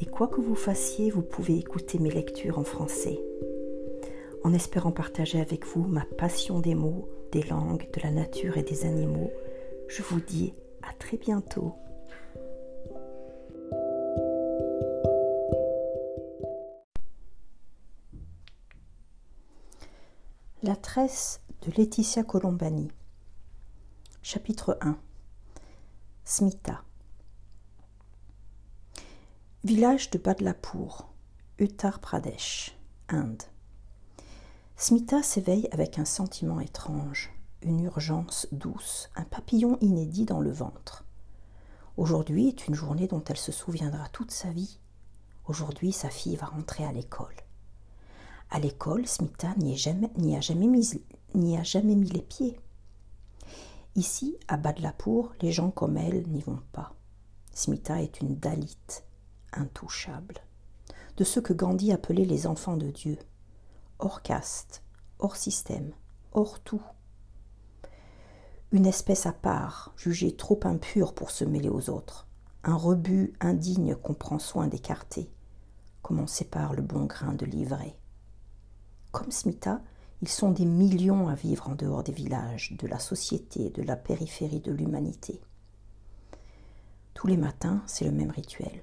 et quoi que vous fassiez, vous pouvez écouter mes lectures en français. En espérant partager avec vous ma passion des mots, des langues, de la nature et des animaux, je vous dis à très bientôt. La tresse de Laetitia Colombani. Chapitre 1 Smita Village de Badlapur, Uttar Pradesh, Inde. Smita s'éveille avec un sentiment étrange, une urgence douce, un papillon inédit dans le ventre. Aujourd'hui est une journée dont elle se souviendra toute sa vie. Aujourd'hui, sa fille va rentrer à l'école. À l'école, Smita n'y, a jamais mis, les pieds. Ici, à Badlapur, les gens comme elle n'y vont pas. Smita est une Dalit, intouchable, de ceux que Gandhi appelait les enfants de Dieu, hors caste, hors système, hors tout. Une espèce à part, jugée trop impure pour se mêler aux autres, un rebut indigne qu'on prend soin d'écarter, comme on sépare le bon grain de l'ivraie. Comme Smita, ils sont des millions à vivre en dehors des villages, de la société, de la périphérie de l'humanité. Tous les matins, c'est le même rituel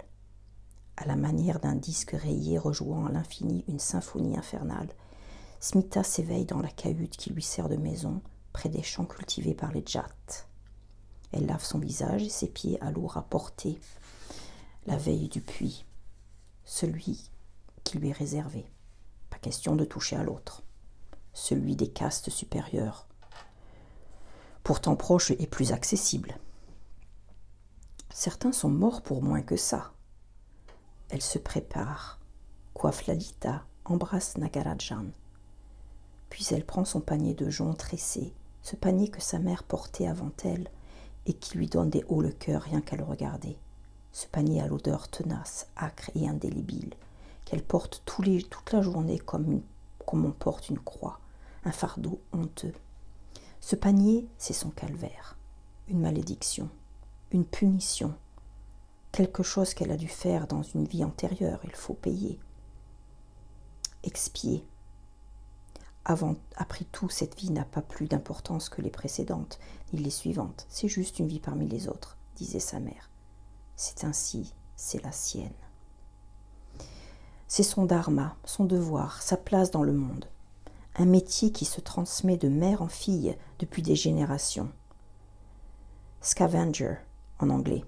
à la manière d'un disque rayé rejouant à l'infini une symphonie infernale, Smita s'éveille dans la cahute qui lui sert de maison, près des champs cultivés par les Jats. Elle lave son visage et ses pieds à l'eau rapportée la veille du puits, celui qui lui est réservé. Pas question de toucher à l'autre, celui des castes supérieures, pourtant proche et plus accessible. Certains sont morts pour moins que ça. Elle se prépare, coiffe Lalita, embrasse Nagarajan. Puis elle prend son panier de joncs tressé, ce panier que sa mère portait avant elle et qui lui donne des hauts le cœur rien qu'à le regarder. Ce panier à l'odeur tenace, âcre et indélébile, qu'elle porte toute la journée comme on porte une croix, un fardeau honteux. Ce panier, c'est son calvaire, une malédiction, une punition, quelque chose qu'elle a dû faire dans une vie antérieure, il faut payer, expier. Avant, après tout, cette vie n'a pas plus d'importance que les précédentes, ni les suivantes. C'est juste une vie parmi les autres, disait sa mère. C'est ainsi, c'est la sienne. C'est son dharma, son devoir, sa place dans le monde. Un métier qui se transmet de mère en fille depuis des générations. Scavenger en anglais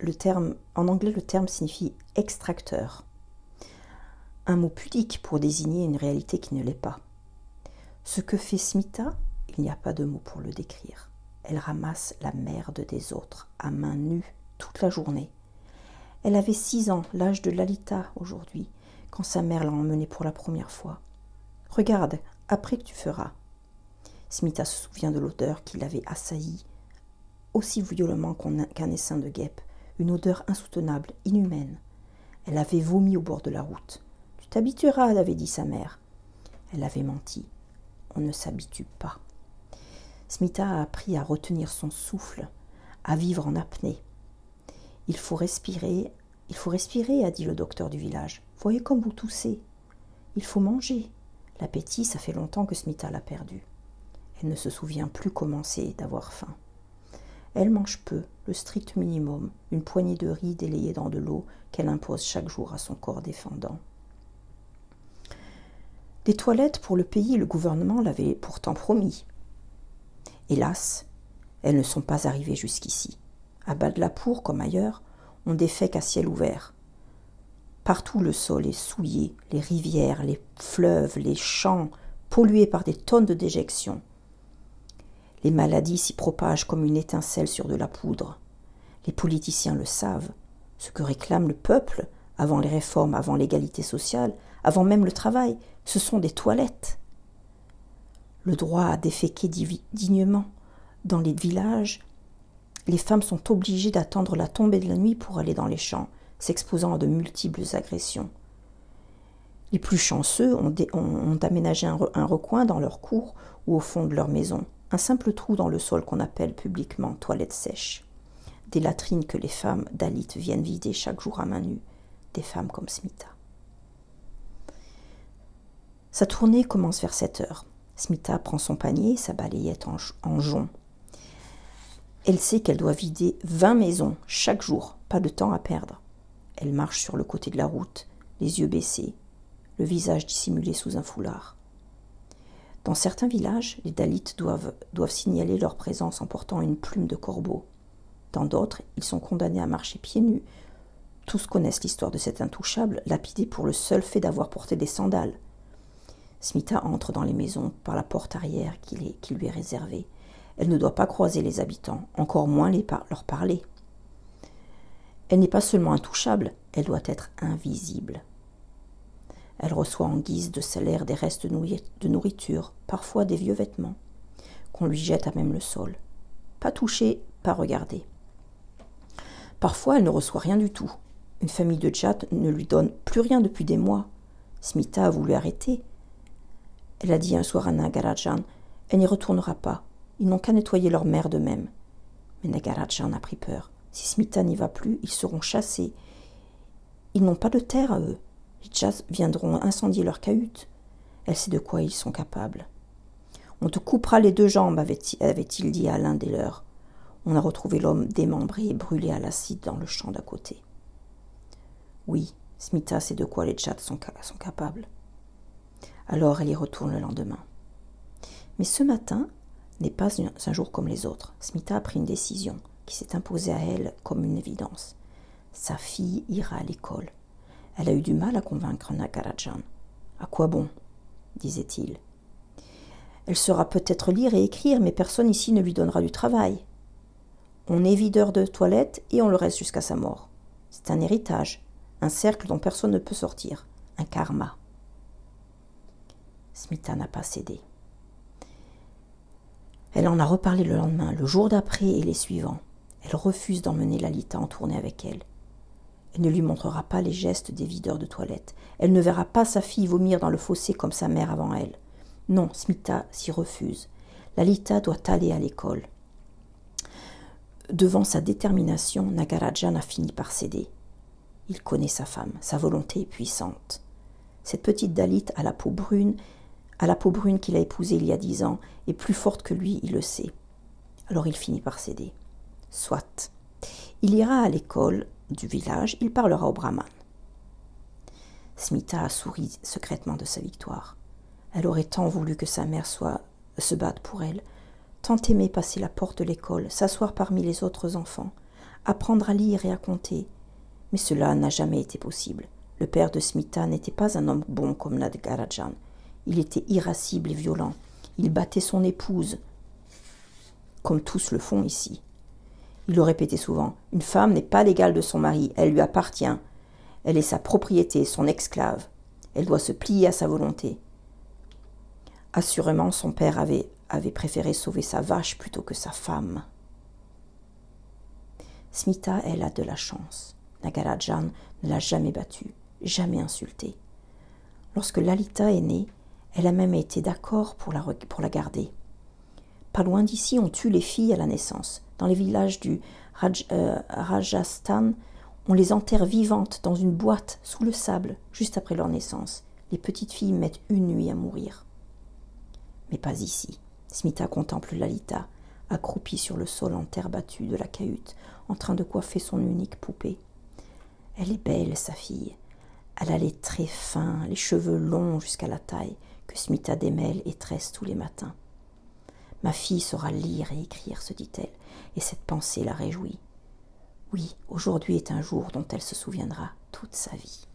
le terme, en anglais, le terme signifie extracteur. Un mot pudique pour désigner une réalité qui ne l'est pas. Ce que fait Smita, il n'y a pas de mot pour le décrire. Elle ramasse la merde des autres à main nue toute la journée. Elle avait six ans, l'âge de Lalita aujourd'hui, quand sa mère l'a emmenée pour la première fois. Regarde, après que tu feras. Smita se souvient de l'odeur qui l'avait assaillie aussi violemment qu'un essaim de guêpe, une odeur insoutenable, inhumaine. Elle avait vomi au bord de la route. Tu t'habitueras, avait dit sa mère. Elle avait menti. On ne s'habitue pas. Smita a appris à retenir son souffle, à vivre en apnée. Il faut respirer, il faut respirer, a dit le docteur du village. Voyez comme vous toussez. Il faut manger. L'appétit, ça fait longtemps que Smita l'a perdu. Elle ne se souvient plus comment c'est d'avoir faim. Elle mange peu, le strict minimum, une poignée de riz délayée dans de l'eau qu'elle impose chaque jour à son corps défendant. Des toilettes pour le pays, le gouvernement l'avait pourtant promis. Hélas, elles ne sont pas arrivées jusqu'ici. À Badlapour, comme ailleurs, on défait qu'à ciel ouvert. Partout le sol est souillé, les rivières, les fleuves, les champs, pollués par des tonnes de déjections. Les maladies s'y propagent comme une étincelle sur de la poudre. Les politiciens le savent. Ce que réclame le peuple, avant les réformes, avant l'égalité sociale, avant même le travail. Ce sont des toilettes. Le droit à déféquer dignement. Dans les villages, les femmes sont obligées d'attendre la tombée de la nuit pour aller dans les champs, s'exposant à de multiples agressions. Les plus chanceux ont, aménagé un, recoin dans leur cour ou au fond de leur maison, un simple trou dans le sol qu'on appelle publiquement toilette sèche. Des latrines que les femmes Dalit viennent vider chaque jour à main nue, des femmes comme Smita. Sa tournée commence vers 7 heures. Smita prend son panier, sa balayette en, en jonc. Elle sait qu'elle doit vider 20 maisons chaque jour, pas de temps à perdre. Elle marche sur le côté de la route, les yeux baissés, le visage dissimulé sous un foulard. Dans certains villages, les Dalits doivent, signaler leur présence en portant une plume de corbeau. Dans d'autres, ils sont condamnés à marcher pieds nus. Tous connaissent l'histoire de cet intouchable, lapidé pour le seul fait d'avoir porté des sandales. Smita entre dans les maisons par la porte arrière qui, lui est réservée. Elle ne doit pas croiser les habitants, encore moins leur parler. Elle n'est pas seulement intouchable, elle doit être invisible. Elle reçoit en guise de salaire des restes de nourriture, parfois des vieux vêtements, qu'on lui jette à même le sol. Pas toucher, pas regarder. Parfois, elle ne reçoit rien du tout. Une famille de Tchad ne lui donne plus rien depuis des mois. Smita a voulu arrêter. Elle a dit un soir à Nagarajan Elle n'y retournera pas. Ils n'ont qu'à nettoyer leur mère d'eux-mêmes. Mais Nagarajan a pris peur. Si Smita n'y va plus, ils seront chassés. Ils n'ont pas de terre à eux. Les viendront incendier leur cahute. Elle sait de quoi ils sont capables. On te coupera les deux jambes, avait-il dit à l'un des leurs. On a retrouvé l'homme démembré et brûlé à l'acide dans le champ d'à côté. Oui, Smita sait de quoi les Tchats sont, sont capables. Alors elle y retourne le lendemain. Mais ce matin n'est pas un jour comme les autres. Smita a pris une décision qui s'est imposée à elle comme une évidence. Sa fille ira à l'école. Elle a eu du mal à convaincre Nagarajan. À quoi bon? disait-il. Elle saura peut-être lire et écrire, mais personne ici ne lui donnera du travail. On est videur de toilette et on le reste jusqu'à sa mort. C'est un héritage, un cercle dont personne ne peut sortir, un karma. Smita n'a pas cédé. Elle en a reparlé le lendemain, le jour d'après et les suivants. Elle refuse d'emmener Lalita en tournée avec elle. Elle ne lui montrera pas les gestes des videurs de toilette. Elle ne verra pas sa fille vomir dans le fossé comme sa mère avant elle. Non, Smita s'y refuse. Lalita doit aller à l'école. Devant sa détermination, Nagarajan a fini par céder. Il connaît sa femme, sa volonté est puissante. Cette petite Dalit à la peau brune, à la peau brune qu'il a épousée il y a dix ans, est plus forte que lui, il le sait. Alors il finit par céder. Soit. Il ira à l'école du village, il parlera au brahman. Smita a souri secrètement de sa victoire. Elle aurait tant voulu que sa mère soit se batte pour elle, tant aimé passer la porte de l'école, s'asseoir parmi les autres enfants, apprendre à lire et à compter. Mais cela n'a jamais été possible. Le père de Smita n'était pas un homme bon comme Nadgarajan. Il était irascible et violent. Il battait son épouse, comme tous le font ici. Il le répétait souvent Une femme n'est pas l'égale de son mari, elle lui appartient. Elle est sa propriété, son esclave. Elle doit se plier à sa volonté. Assurément, son père avait préféré sauver sa vache plutôt que sa femme. Smita, elle, a de la chance. Nagarajan ne l'a jamais battue, jamais insultée. Lorsque Lalita est née, elle a même été d'accord pour la garder. Pas loin d'ici, on tue les filles à la naissance. Dans les villages du euh, Rajasthan, on les enterre vivantes dans une boîte sous le sable juste après leur naissance. Les petites filles mettent une nuit à mourir. Mais pas ici. Smita contemple Lalita, accroupie sur le sol en terre battue de la cahute, en train de coiffer son unique poupée. Elle est belle, sa fille. Elle a les traits fins, les cheveux longs jusqu'à la taille, que Smita démêle et tresse tous les matins. Ma fille saura lire et écrire, se dit-elle, et cette pensée la réjouit. Oui, aujourd'hui est un jour dont elle se souviendra toute sa vie.